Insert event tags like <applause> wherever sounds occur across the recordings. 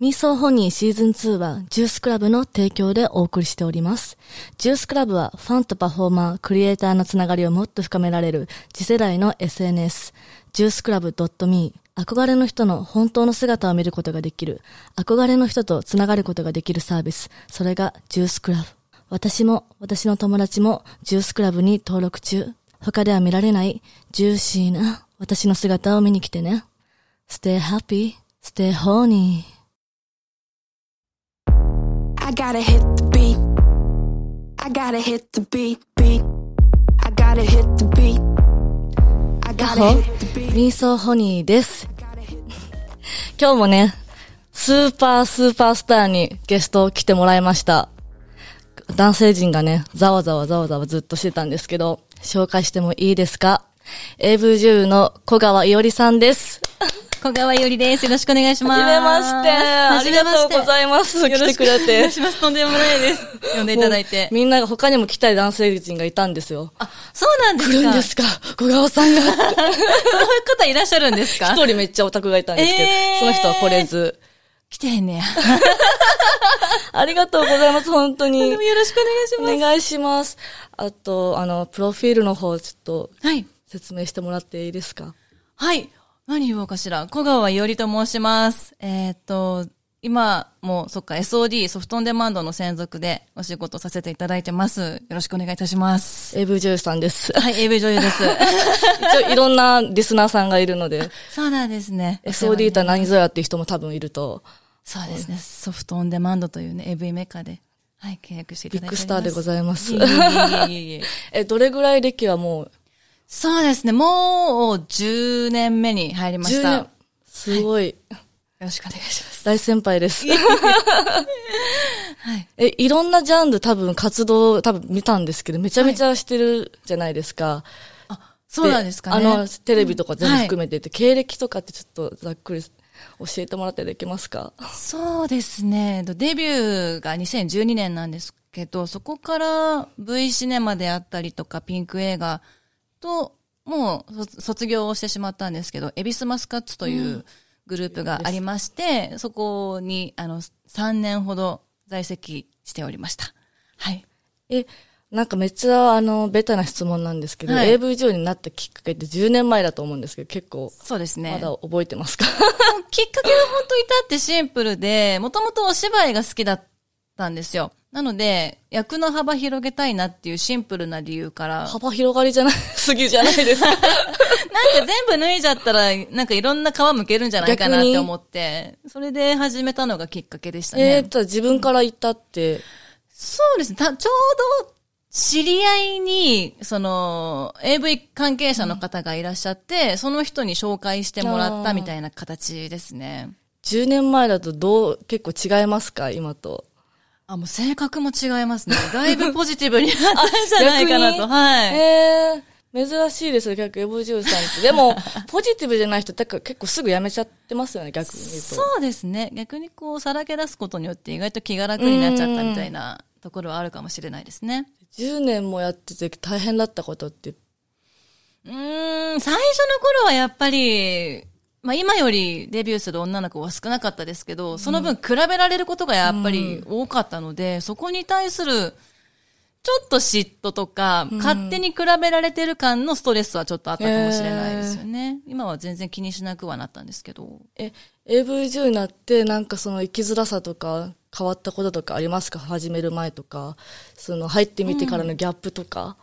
ミーソーホニーシーズン2はジュースクラブの提供でお送りしております。ジュースクラブはファンとパフォーマー、クリエイターのつながりをもっと深められる次世代の SNS、ジュースクラブ .me、憧れの人の本当の姿を見ることができる、憧れの人とつながることができるサービス、それがジュースクラブ。私も私の友達もジュースクラブに登録中。他では見られないジューシーな私の姿を見に来てね。Stay happy, stay horny. I gotta hit the beat. I gotta hit the beat, beat. I gotta hit the beat. I gotta ホ hit the beat. ミーソーホニーです。今日もね、スーパースーパースターにゲスト来てもらいました。男性陣がね、ざわざわざわざわずっとしてたんですけど、紹介してもいいですか ?AV 女優の小川いおりさんです。小川よりです。よろしくお願いします。はじめまして。ありがとうございます。よろ来してくお願くれてい。します。とんでもないです。呼んでいただいて。みんなが他にも来たい男性陣がいたんですよ。あ、そうなんですか来るんですか？小川さんが。<laughs> そういう方いらっしゃるんですか？一人めっちゃオタクがいたんですけど、えーその人は来れず。来てへんねや。<laughs> ありがとうございます、本当に。よろしくお願いします。お願いします。あと、あの、プロフィールの方、ちょっとはい。説明してもらっていいですか？はい。何言おうかしら。小川いおりと申します。えーっと、今、もう、そっか、SOD、ソフトオンデマンドの専属でお仕事させていただいてます。よろしくお願いいたします。AV 女優さんです。はい、AV 女優です。<laughs> 一応いろんなリスナーさんがいるので、そうなんですね。SOD とは何ぞやっていう人も多分いると、そうですね。ソフトオンデマンドというね、AV メーカーで、はい、契約していたビッグだいております。スターでございますいえ。いえいえいえいえ <laughs> え、どれぐらい歴はもう、そうですね。もう10年目に入りまし10た。すごい、ろしくお願いします。大先輩です。<laughs> はい。え、いろんなジャンル多分活動多分見たんですけど、めちゃめちゃしてるじゃないですか。あ、そうなんですかね。あの、テレビとか全部含めてて、経歴とかってちょっとざっくり教えてもらってできますか？そうですね。デビューが2012年なんですけど、そこから V シネマであったりとか、ピンク映画と、もう卒卒業をしてしまったんですけど、エビスマスカッツというグループがありまして、そこに、あの、3年ほど在籍しておりました。はい。え、なんかめっちゃあの、ベタな質問なんですけど、はい AV 女優になったきっかけって10年前だと思うんですけど、結構、そうですね。まだ覚えてますか？きっかけは本当至ってシンプルで、もともとお芝居が好きだったんですよ。なので、役の幅広げたいなっていうシンプルな理由から、なんか幅広がりじゃない、<laughs> すぎじゃないですか。<laughs> 全部脱いじゃったら、なんかいろんな皮むけるんじゃないかなって思って、それで始めたのがきっかけでしたね。えー、ただ自分から言ったって、そうですね。たちょうど、知り合いに、その、AV 関係者の方がいらっしゃって、その人に紹介してもらったみたいな形ですね。10年前だとどう、結構違いますか今と。あ、もう性格も違いますね。<laughs> だいぶポジティブになったんじゃないかなと。はい。えー、珍しいですよ、結構、エボジューさんって。でも、ポジティブじゃない人って結構すぐ辞めちゃってますよね、逆に。そうですね。逆にこう、さらけ出すことによって意外と気が楽になっちゃったみたいなところはあるかもしれないですね。10年もやってて大変だったことって、うーん、最初の頃はやっぱり、まあ今よりデビューする女の子は少なかったですけど、その分比べられることがやっぱり多かったので、そこに対する、ちょっと嫉妬とか、勝手に比べられてる感のストレスはちょっとあったかもしれないですよね。今は全然気にしなくはなったんですけど。え、AV 女優になって、なんかその生きづらさとか、変わったこととかありますか？始める前とか、その入ってみてからのギャップとか。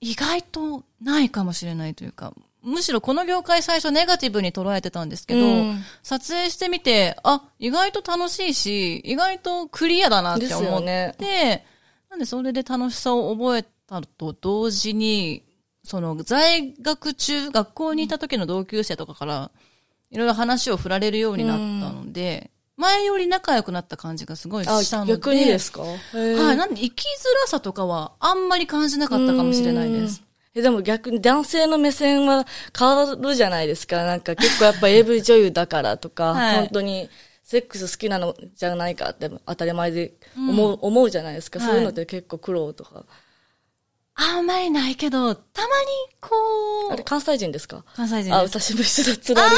意外とないかもしれないというか、むしろこの業界最初ネガティブに捉えてたんですけど、うん撮影してみて、あ、意外と楽しいし、意外とクリアだなって思って、よねなんでそれで楽しさを覚えたと同時に、その在学中、学校にいた時の同級生とかから、いろいろ話を振られるようになったので、前より仲良くなった感じがすごいあしたので。逆にですか、はい。なんで生きづらさとかはあんまり感じなかったかもしれないです。えでも逆に男性の目線は変わるじゃないですか。なんか結構やっぱ AV 女優だからとか、<laughs> はい本当にセックス好きなのじゃないかって当たり前で思う、思うじゃないですか。はいそういうのって結構苦労とか。あんまりないけど、たまにこう、あれ、関西人ですか？あ、関西人です。私も一緒だ、つられる。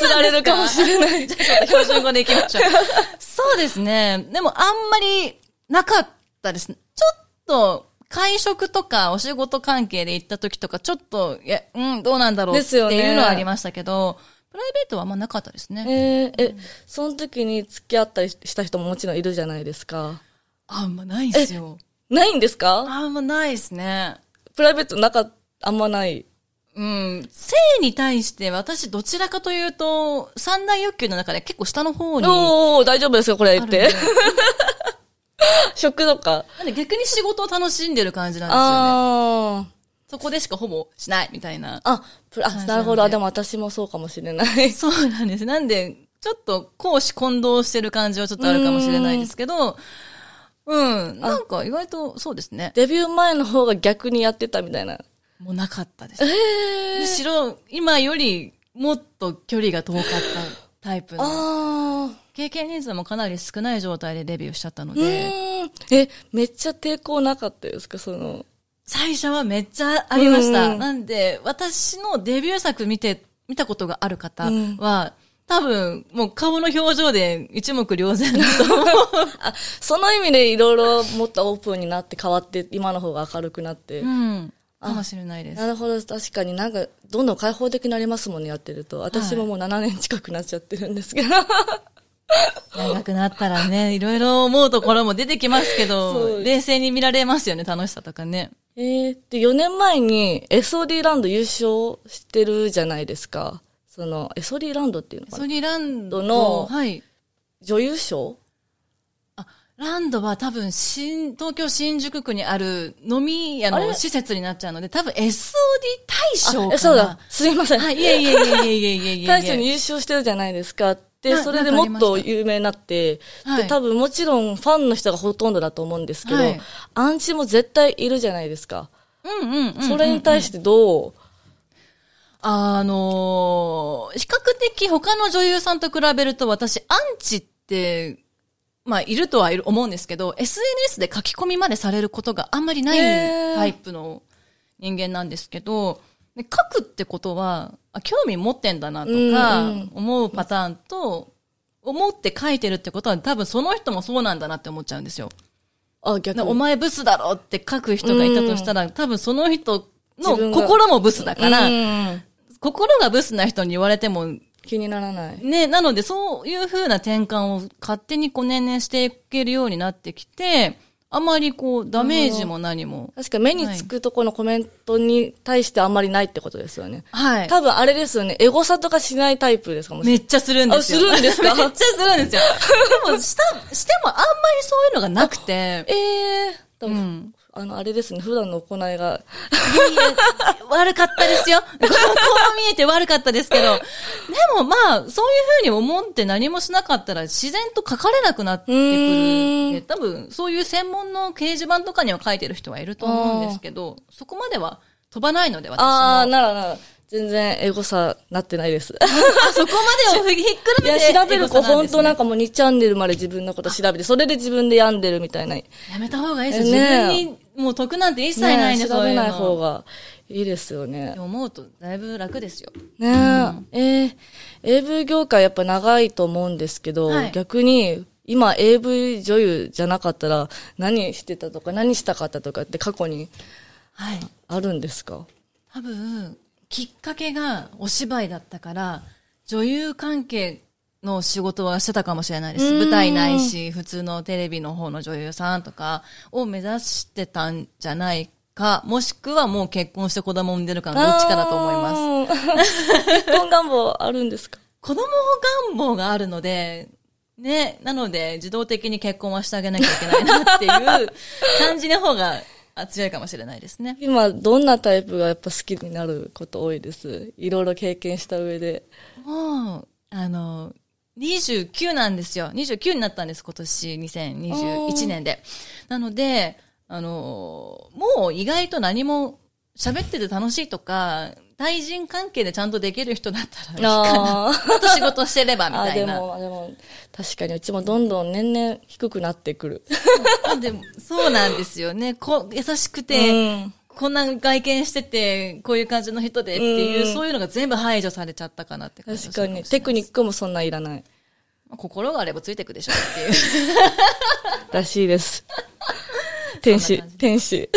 つられるかもしれない。標準語でいきましょう。そうですね。でもあんまりなかったですね。ちょっと、会食とかお仕事関係で行った時とか、ちょっと、いや、うん、どうなんだろうっていうのはありましたけど、プライベートはあんまなかったですね。えー、え、その時に付き合ったりした人ももちろんいるじゃないですか。あんまないんすよ。ないんですか？あんまないですね。プライベートなか、あんまない。うん。性に対して私どちらかというと、三大欲求の中で結構下の方に。おー、大丈夫ですかこれ言って。<laughs> 食とか。なんで逆に仕事を楽しんでる感じなんですよね。あそこでしかほぼしないみたいな。ー。あ、プラあ、感じなるほど。あでも私もそうかもしれない。そうなんです。なんで、ちょっと公私混同してる感じはちょっとあるかもしれないですけど、うん。なんか意外とそうですね。デビュー前の方が逆にやってたみたいな。もうなかったです。えむしろ今よりもっと距離が遠かったタイプの。あ経験人数もかなり少ない状態でデビューしちゃったので。え、めっちゃ抵抗なかったですか？その。最初はめっちゃありました。うんなんで、私のデビュー作見て、見たことがある方うんは、多分、もう顔の表情で一目瞭然だと思う。<laughs> あ、その意味でいろいろもっとオープンになって変わって、今の方が明るくなって。うん。かもしれないですな。るほど、確かになんか、どんどん開放的になりますもんね、やってると。私ももう7年近くなっちゃってるんですけど。長くなったらね、いろいろ思うところも出てきますけど、冷静に見られますよね、楽しさとかね。えー、で、4年前に SOD ランド優勝してるじゃないですか。その、SOD ランドっていうのかな？ソニーランドのはい。女優賞？あ、ランドは多分、新、東京新宿区にある飲み屋の施設になっちゃうので、多分 SOD 大賞かな。え、そうだ。すいません。はい、いえいえいえいえいえいえいえ。<laughs> 大賞に優勝してるじゃないですか。で、なそれでもっと有名になって、はい。で、多分もちろんファンの人がほとんどだと思うんですけど、はい。アンチも絶対いるじゃないですか。うんうんうん。それに対してどう、あのー比較的他の女優さんと比べると私、アンチって、まあ、いるとはいる思うんですけど、SNS で書き込みまでされることがあんまりないタイプの人間なんですけど、で書くってことは、あ興味持ってんだなとか思うパターンと、思って書いてるってことは多分その人もそうなんだなって思っちゃうんですよ。あ、逆に。でお前ブスだろって書く人がいたとしたら、多分その人の心もブスだから、うん心がブスな人に言われても、気にならない。ね、なのでそういう風な転換を勝手にこう年々していけるようになってきて、あまりこうダメージも何も。確か目につくとこのコメントに対してあんまりないってことですよね。はい。多分あれですよね。エゴサとかしないタイプですかもしれない。めっちゃするんですよ。あするんですか？<laughs> めっちゃするんですよ。でも、した、してもあんまりそういうのがなくて。え <laughs> えー、多分うん。あの、あれですね。普段の行いが。いやいや、悪かったですよ。<laughs> こう見えて悪かったですけど。でもまあ、そういうふうに思って何もしなかったら自然と書かれなくなってくる。多分、そういう専門の掲示板とかには書いてる人はいると思うんですけど、そこまでは飛ばないので、私も。ああ、ならなら。全然エゴサなってないです。あそこまでをひっくるいや、めて。調べる子本当なんか。かもう2チャンネルまで自分のこと調べて、それで自分で病んでるみたいな。ねやめた方がいいですよ。ね自分にもう得なんて一切ないんで、そういうの。調べない方がいいですよね。思うとだいぶ楽ですよ。ねえ、えー AV 業界やっぱ長いと思うんですけど、はい逆に、今 AV 女優じゃなかったら何してたとか何したかったとかって過去にはい。あるんですか？多分、きっかけがお芝居だったから、女優関係の仕事はしてたかもしれないです。うん舞台ないし、普通のテレビの方の女優さんとかを目指してたんじゃないか、もしくはもう結婚して子供を産んでるかのどっちかだと思います。す。<laughs> 結婚願望あるんですか？子供願望があるので、ね、なので自動的に結婚はしてあげなきゃいけないなっていう感じの方があ強いかもしれないですね。今、どんなタイプがやっぱ好きになること多いです？いろいろ経験した上で。もう、あの、29なんですよ。29になったんです、今年2021年で。なので、あの、もう意外と何も喋ってて楽しいとか、対人関係でちゃんとできる人だったらいいかな。あと仕事してればみあ、たいな。でも、でも、確かにうちもどんどん年々低くなってくる。でもそうなんですよね。こ優しくて、うんこんな外見してて、こういう感じの人でっていう、うんそういうのが全部排除されちゃったかなって感じが確かに。テクニックもそんないらない。まあ心があればついてくでしょっていう。らしいです。天使 <laughs> 天使。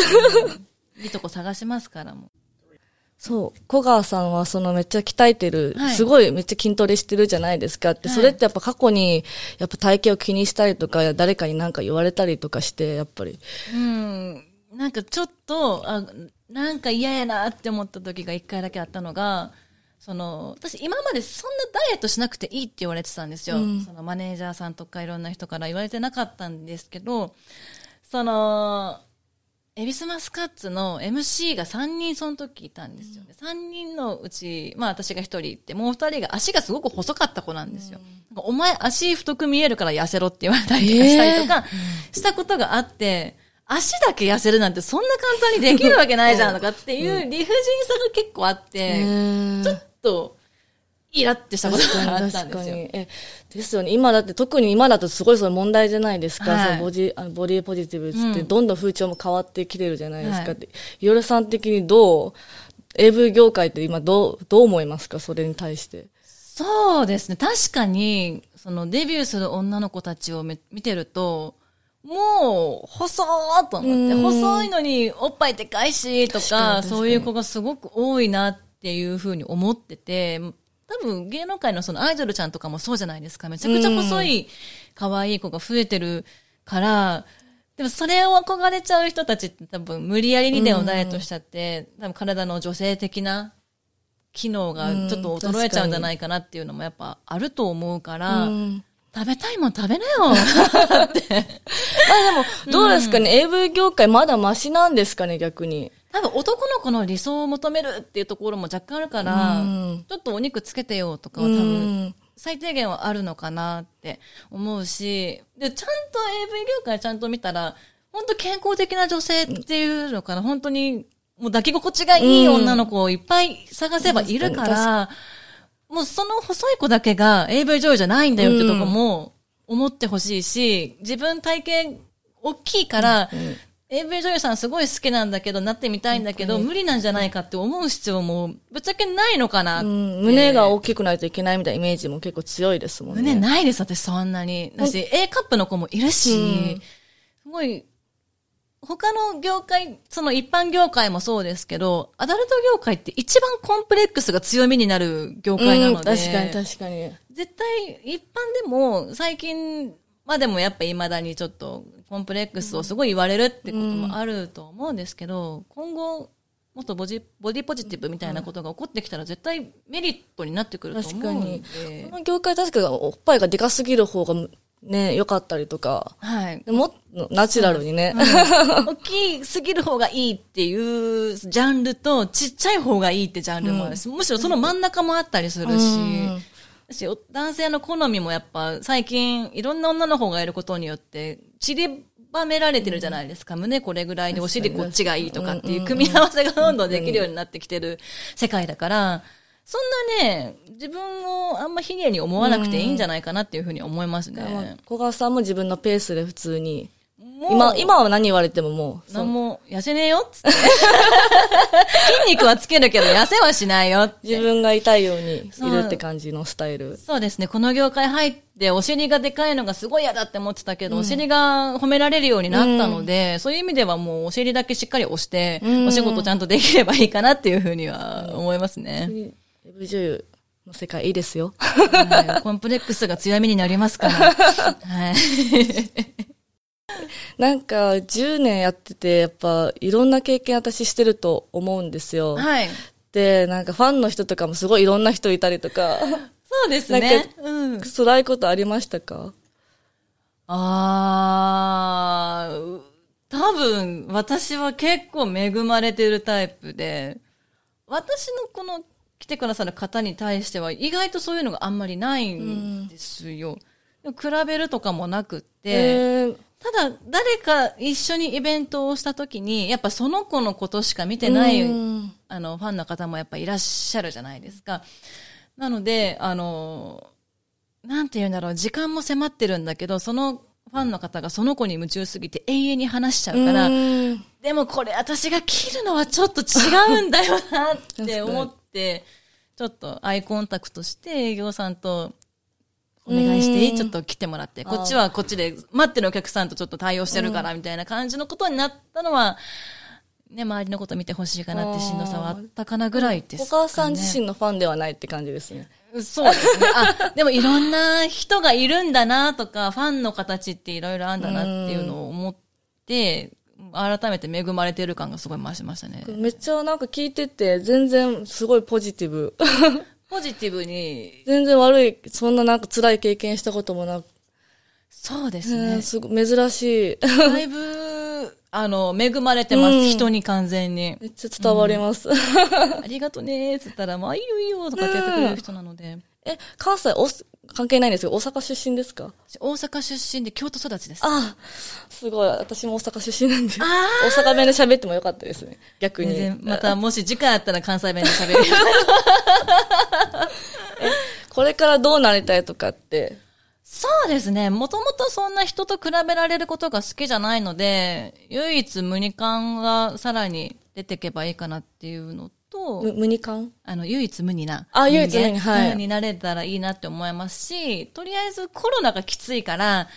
いいとこ探しますからもそう。小川さんはそのめっちゃ鍛えてる、はいすごいめっちゃ筋トレしてるじゃないですかって、はいそれってやっぱ過去に、やっぱ体型を気にしたりとか、誰かになんか言われたりとかして、やっぱり。う。うん。なんかちょっと、あ、なんか嫌やなって思った時が一回だけあったのが、その、私今までそんなダイエットしなくていいって言われてたんですよ。うんそのマネージャーさんとかいろんな人から言われてなかったんですけど、その、エビスマスカッツの MC が3人その時いたんですよね。3人のうち、まあ私が1人いて、もう2人が足がすごく細かった子なんですよ。なんかお前足太く見えるから痩せろって言われたりとかしたりとか、したことがあって、足だけ痩せるなんてそんな簡単にできるわけないじゃんとかっていう理不尽さが結構あって、ちょっとイラってしたことがあったんですよ。え、ですよね。今だって、特に今だとすごいその問題じゃないですか。はいそのボディあのボディポジティブって、うんどんどん風潮も変わってきてるじゃないですか。はいっていおりさん的にどう、AV 業界って今どう、どう思いますか？それに対して。そうですね。確かに、そのデビューする女の子たちをめ見てると、もう、細ーと思って、うん。細いのにおっぱいでかいし、とか、そういう子がすごく多いなっていうふうに思ってて、多分芸能界のそのアイドルちゃんとかもそうじゃないですか。めちゃくちゃ細い、可愛い子が増えてるから、でもそれを憧れちゃう人たちって多分無理やりにでもダイエットしちゃって、多分体の女性的な機能がちょっと衰えちゃうんじゃないかなっていうのもやっぱあると思うから、うん食べたいもん食べなよ。ま <laughs> あでも、どうですかね、AV 業界まだマシなんですかね、逆に。多分男の子の理想を求めるっていうところも若干あるから、うん。ちょっとお肉つけてよとかはう多分ん。最低限はあるのかなって思うし、で、ちゃんと AV 業界ちゃんと見たら、本当健康的な女性っていうのかな、本当にもう抱き心地がいい女の子をいっぱい探せばいるから、もうその細い子だけが AV 女優じゃないんだよってとこも思ってほしいし、自分体型大きいから、AV 女優さんすごい好きなんだけど、なってみたいんだけど、無理なんじゃないかって思う必要もぶっちゃけないのかな。うん胸が大きくないといけないみたいなイメージも結構強いですもんね。胸ないです、私そんなに。だし、A カップの子もいるし、うんすごい、他の業界、その一般業界もそうですけど、アダルト業界って一番コンプレックスが強みになる業界なので、うん確かに確かに。絶対一般でも最近までもやっぱ未だにちょっとコンプレックスをすごい言われるってこともあると思うんですけど、今後もっとボジボディポジティブみたいなことが起こってきたら絶対メリットになってくると思うんで。この業界確かおっぱいがでかすぎる方がね、良かったりとか、はい。もっとナチュラルにね。<laughs> 大きすぎる方がいいっていうジャンルと、ちっちゃい方がいいってジャンルもあるし、むしろその真ん中もあったりするし、うん。男性の好みもやっぱ最近いろんな女の方がいることによって散りばめられてるじゃないですか。胸これぐらいでお尻こっちがいいとかっていう組み合わせがどんどんできるようになってきてる世界だから、そんなね、自分をあんま卑下に思わなくていいんじゃないかなっていうふうに思いますね。小川さんも自分のペースで普通に。今、今は何言われてももう、なんも、痩せねえよっつって。<laughs> 筋肉はつけるけど痩せはしないよって。自分が痛いようにいるって感じのスタイル。そうですね。この業界入って、お尻がでかいのがすごい嫌だって思ってたけど、お尻が褒められるようになったので、そういう意味ではもうお尻だけしっかり押して、んお仕事ちゃんとできればいいかなっていうふうには思いますね。AV 女優の世界いいですよ。はいコンプレックスが強みになりますから。はい。<laughs> なんか、10年やってて、やっぱ、いろんな経験私してると思うんですよ。はい。で、なんかファンの人とかもすごいいろんな人いたりとか、そうですなんねか。うん。辛いことありましたか？あー、多分、私は結構恵まれてるタイプで、私のこの来てくださる方に対しては意外とそういうのがあんまりないんですよ。でも比べるとかもなくって、えーただ誰か一緒にイベントをした時に、やっぱその子のことしか見てない、うんあの、ファンの方もやっぱいらっしゃるじゃないですか。なので、あの、なんて言うんだろう、時間も迫ってるんだけど、そのフファンの方がその子に夢中すぎて永遠に話しちゃうから、うんでもこれ私が切るのはちょっと違うんだよなって思って、ちょっとアイコンタクトして営業さんとお願いしていい？ちょっと来てもらって、こっちはこっちで待ってるお客さんとちょっと対応してるからみたいな感じのことになったのは、ね、周りのこと見てほしいかなってしんどさはあったかなぐらいですか、ね。お母さん自身のファンではないって感じですね。そうですね。あ、でもいろんな人がいるんだなとか、ファンの形っていろいろあるんだなっていうのを思って、改めて恵まれてる感がすごい増しましたね。めっちゃなんか聞いてて、全然すごいポジティブ。ポジティブに、<laughs> 全然悪い、そんななんか辛い経験したこともなく、そうですねうん。すごい珍しい。だいぶ、あの、恵まれてます、うん人に完全に。めっちゃ伝わります。ありがとねーっつったら、まあいいよいいよとかってやってくれる人なので。え、関西、お関係ないんですけど、大阪出身ですか？大阪出身で京都育ちです。あすごい。私も大阪出身なんで。あ大阪弁で喋ってもよかったですね。逆に。全然、またもし次回あったら関西弁で喋る。<laughs> これからどうなりたいとかって？そうですね。もともとそんな人と比べられることが好きじゃないので、唯一無二感がさらに出てけばいいかなっていうのと、む無二感？あの、唯一無二な。あ唯一無二はいうんになれたらいいなって思いますし、とりあえずコロナがきついから、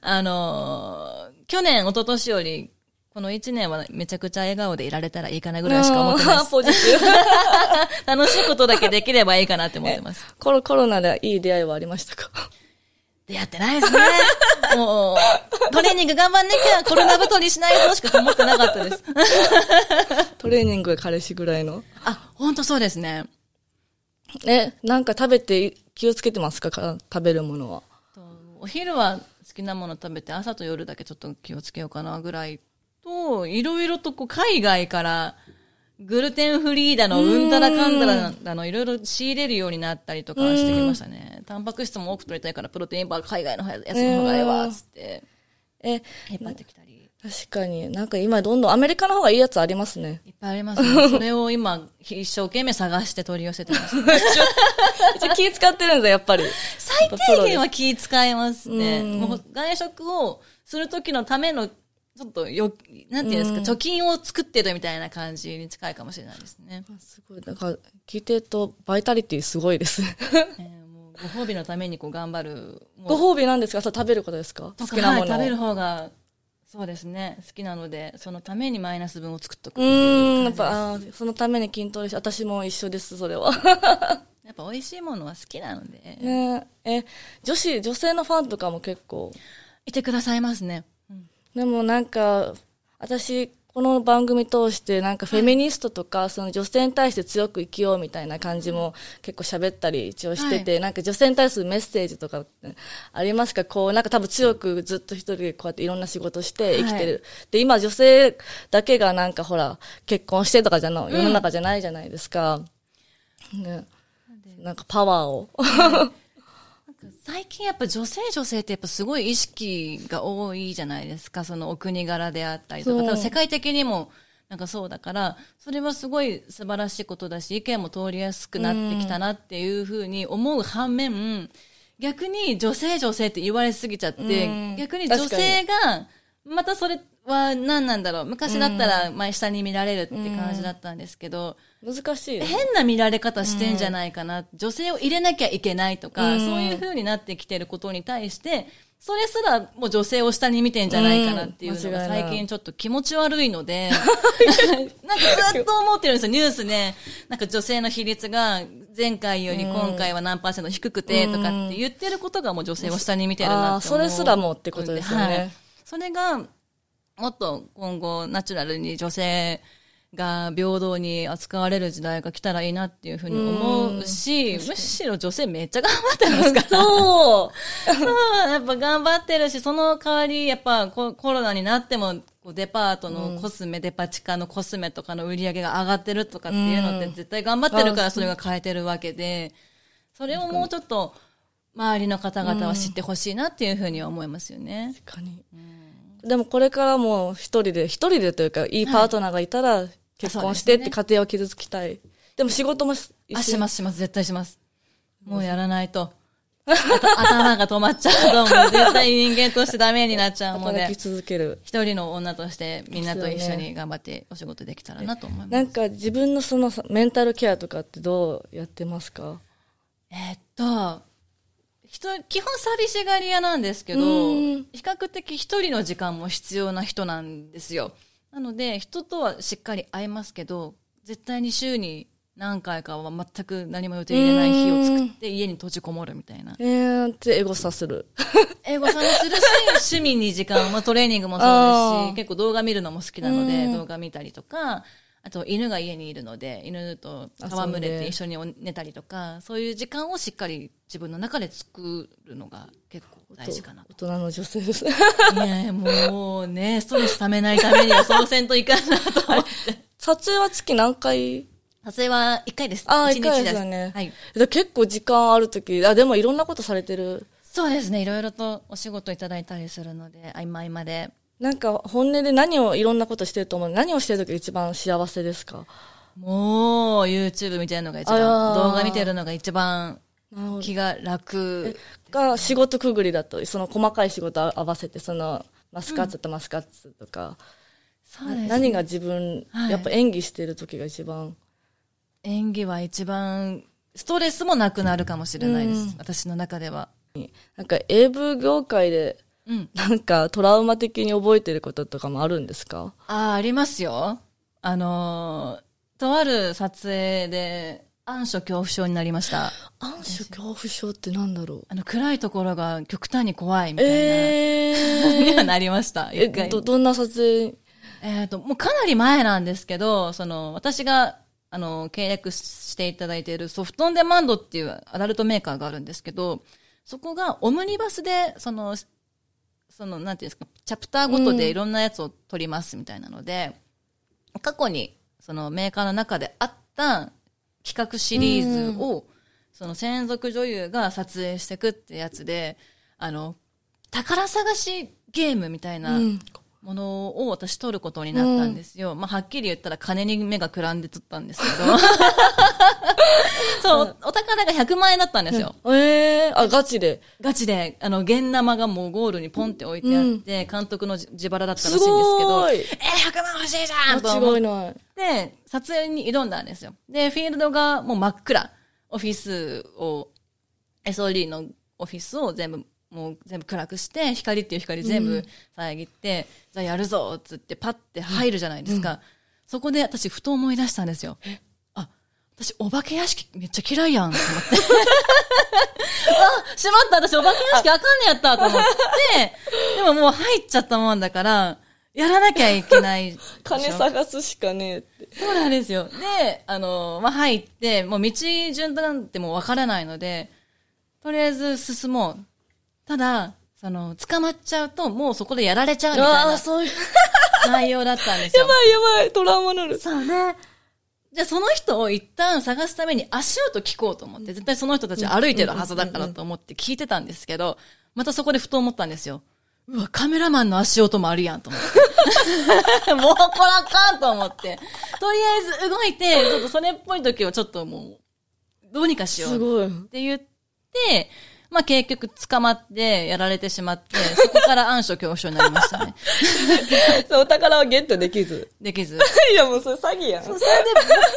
あのー去年、一昨年より、この一年はめちゃくちゃ笑顔でいられたらいいかなぐらいしか思ってないです。<laughs> ポジティブ。<laughs> 楽しいことだけできればいいかなって思ってます。コロコロナでいい出会いはありましたか？出会ってないですね。もう、トレーニング頑張んなきゃコロナ太りしないぞしか思ってなかったです。トレーニングが彼氏ぐらいの？あ、本当そうですね。え、なんか食べて気をつけてますか？か食べるものは。とお昼は好きなもの食べて、朝と夜だけちょっと気をつけようかなぐらいと、いろいろとこう海外から、グルテンフリーだの、うんたらかんたらだの、いろいろ仕入れるようになったりとかしてきましたね。タンパク質も多く取りたいから、プロテインバー海外のやつの方がええわ、つって、え、引っ張ってきたり。確かに。なんか今どんどんアメリカの方がいいやつありますね。いっぱいありますね。<laughs> それを今、一生懸命探して取り寄せてます。<laughs> 一応気使ってるんだ、やっぱり。最低限は気使いますね。うんもう外食をするときのための、ちょっとよ、なんていうんですか、貯金を作ってるみたいな感じに近いかもしれないですね。すごい。なんか、聞いてると、バイタリティすごいです <laughs> ね。えーご褒美のためにこう頑張る。ご褒美なんですか？食べることですか好きなものを。はい食べる方が、そうですね、好きなので、そのためにマイナス分を作っとくうん、や。っぱ、あーそのために筋トレし、私も一緒です、それは。<laughs> やっぱ美味しいものは好きなので、ねえ、女子、女性のファンとかも結構。いてくださいますね。うんでもなんか、私、この番組通して、なんかフェミニストとか、その女性に対して強く生きようみたいな感じも結構喋ったり一応してて、なんか女性に対するメッセージとかありますか？こう、なんか多分強くずっと一人でこうやっていろんな仕事して生きてる。で、今女性だけがなんかほら、結婚してとかじゃな、世の中じゃないじゃないですか。ね。なんかパワーを。最近やっぱ女性女性ってやっぱすごい意識が多いじゃないですか。そのお国柄であったりとか、多分世界的にもなんかそうだから、それはすごい素晴らしいことだし、意見も通りやすくなってきたなっていうふうに思う反面、逆に女性女性って言われすぎちゃって、うん。逆に。女性が、またそれは何なんだろう。昔だったら前下に見られるって感じだったんですけど、難しいよね。変な見られ方してんじゃないかな、女性を入れなきゃいけないとか、そういう風になってきてることに対して、それすらもう女性を下に見てんじゃないかなっていうのが最近ちょっと気持ち悪いので、<laughs> なんかずっと思ってるんですよ、ニュースね。なんか女性の比率が前回より今回は何パーセント低くてとかって言ってることがもう女性を下に見てるなって思う。それすらもってことですよね。はい。それが、もっと今後ナチュラルに女性が平等に扱われる時代が来たらいいなっていうふうに思うし、むしろ女性めっちゃ頑張ってますから。そう。<laughs> そう。やっぱ頑張ってるし、その代わり、やっぱココロナになっても、デパートのコスメ、デパ地下のコスメとかの売り上げが上がってるとかっていうのって絶対頑張ってるからそれが変えてるわけで、それをもうちょっと周りの方々は知ってほしいなっていうふうには思いますよね。確かに。でもこれからも一人で、一人でというか、いいパートナーがいたら、結婚してって家庭を築きたい。でも仕事もしあ、しますします、絶対します。もうやらないと。頭が止まっちゃうと思う。絶対人間としてダメになっちゃうので働き、続ける。一人の女としてみんなと一緒に頑張ってお仕事できたらなと思います。なんか自分のそのさメンタルケアとかってどうやってますか？えーっと、人、基本寂しがり屋なんですけど、うん比較的一人の時間も必要な人なんですよ。なので、人とはしっかり会えますけど、絶対に週に何回かは全く何も予定入れない日を作って家に閉じこもるみたいな。えーってエゴサする。英語さんもするし、趣味に時間、まあトレーニングもそうですし、結構動画見るのも好きなので、うん動画見たりとか、あと犬が家にいるので、犬と戯れて一緒に寝たりとか、そういう時間をしっかり自分の中で作るのが結構大事かな。大人の女性です。いや、もうね、ストレス溜めないためには <laughs> そうせんといかんなと思って。撮影は月何回？撮影は1回です。一ああ一回ですよねはい。だ結構時間あるとき、あ、でもいろんなことされてる。そうですね、いろいろとお仕事いただいたりするので、合間合間で。なんか本音で何をいろんなことしてると思う？何をしてるときが一番幸せですか？もう、YouTube 見てるのが一番、動画見てるのが一番気が楽。が仕事くぐりだと、その細かい仕事合わせて、そのマスカッツとマスカッツとか、そうですね。何が自分、はい。やっぱ演技してる時が一番？演技は一番、ストレスもなくなるかもしれないです。うん。私の中では。なんか AV 業界で、うん。なんかトラウマ的に覚えてることとかもあるんですか？ああ、ありますよ。あのーとある撮影で、暗所恐怖症になりました。暗所恐怖症ってなんだろう？あの、暗いところが極端に怖いみたいな。え <laughs> にはなりました。え、ど、どんな撮影？えっ、と、もうかなり前なんですけど、その、私が、あの、契約していただいているソフトオンデマンドっていうアダルトメーカーがあるんですけど、そこがオムニバスで、その、その、なんていうんですか、チャプターごとでいろんなやつを撮りますみたいなので、過去に、そのメーカーの中であった企画シリーズを、その専属女優が撮影していくってやつで、あの、宝探しゲームみたいな、うんものを私取ることになったんですよ。まあ、はっきり言ったら金に目がくらんで取ったんですけど。<laughs> そう、お宝が100万円だったんですよ。ええあ、ガチで。ガチで、あの、現生がもうゴールにポンって置いてあって、監督の自腹だったらしいんですけすど、えー、100万欲しいじゃんと思っ間違いない。て、撮影に挑んだんですよ。で、フィールドがもう真っ暗。オフィスを、SOD のオフィスを全部、もう全部暗くして、光っていう光全部遮って、じゃあやるぞっつってパッて入るじゃないですか。そこで私ふと思い出したんですよ。あ、私お化け屋敷めっちゃ嫌いやんと思って。<laughs> あ、しまった私お化け屋敷あかんねやったと思って、でももう入っちゃったもんだから、やらなきゃいけない。<laughs> 金探すしかねえって。そうなんですよ。で、あの、まあ、入って、もう道順なんてもうわからないので、とりあえず進もう。ただ、その、捕まっちゃうと、もうそこでやられちゃうみたいああ、なそういう。<laughs> 内容だったんですよ。やばいやばい、トラウマなる。そうね。じゃあその人を一旦探すために足音聞こうと思って、絶対その人たち歩いてるはずだからと思って聞いてたんですけど、またそこでふと思ったんですよ。うわ、カメラマンの足音もあるやんと思って。<laughs> もうこらあかんと思って。とりあえず動いて、ちょっとそれっぽい時はちょっともう、どうにかしようすごい。って言って、まあ結局捕まってやられてしまって、<laughs> そこから暗所恐怖症になりましたね。<laughs> そう、お宝はゲットできず。できず。<laughs> いや、もうそれ詐欺やん。そうそれで、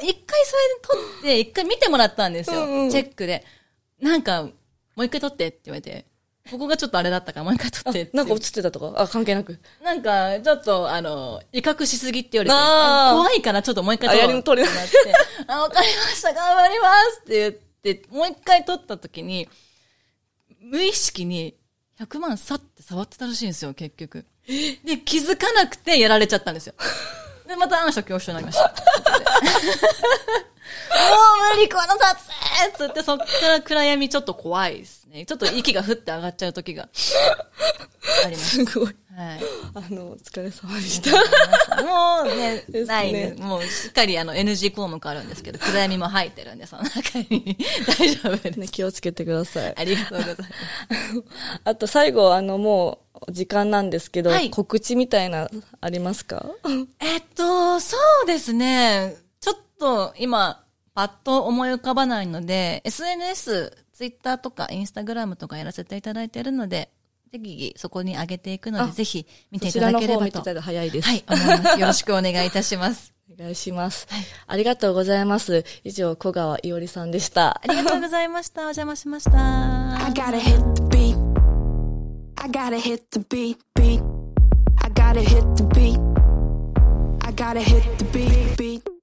一回それで撮って、一回見てもらったんですよ。うんうんチェックで。なんか、もう一回撮ってって言われて、ここがちょっとあれだったからもう一回撮ってって。なんか映ってたとか？あ、関係なく。なんか、ちょっと、あの、威嚇しすぎって言われて、怖いからちょっともう一回撮ってなって、あ、わかりました、頑張りますって言って、もう一回撮った時に、無意識に100万さって触ってたらしいんですよ、結局。で、気づかなくてやられちゃったんですよ。で、またあの人恐怖症になりました。もう無理この撮影つって、そっから暗闇ちょっと怖いですね。ちょっと息がふって上がっちゃう時があります。すごい。はい。<laughs> あの、お疲れ様でした。もうね、ねないです。もうしっかりあの NG 項目あるんですけど、暗闇も入ってるんで、その中に大丈夫です。ね、気をつけてください。ありがとうございます。あと最後、あの、もう、時間なんですけど、はい告知みたいな、ありますか？えっと、そうですね。ちょっと今、パッと思い浮かばないので、SNS、ツイッターとかインスタグラムとかやらせていただいているので、ぜひそこに上げていくのあで、ぜひ見ていただければと。方を見ていた早いです。はい、思います。よろしくお願いいたします。お願いします。ありがとうございます。以上、小川いおりさんでした。ありがとうございました。お邪魔しました。I gotta hit the beat. I gotta hit the beat, beat. I gotta hit the beat. I gotta hit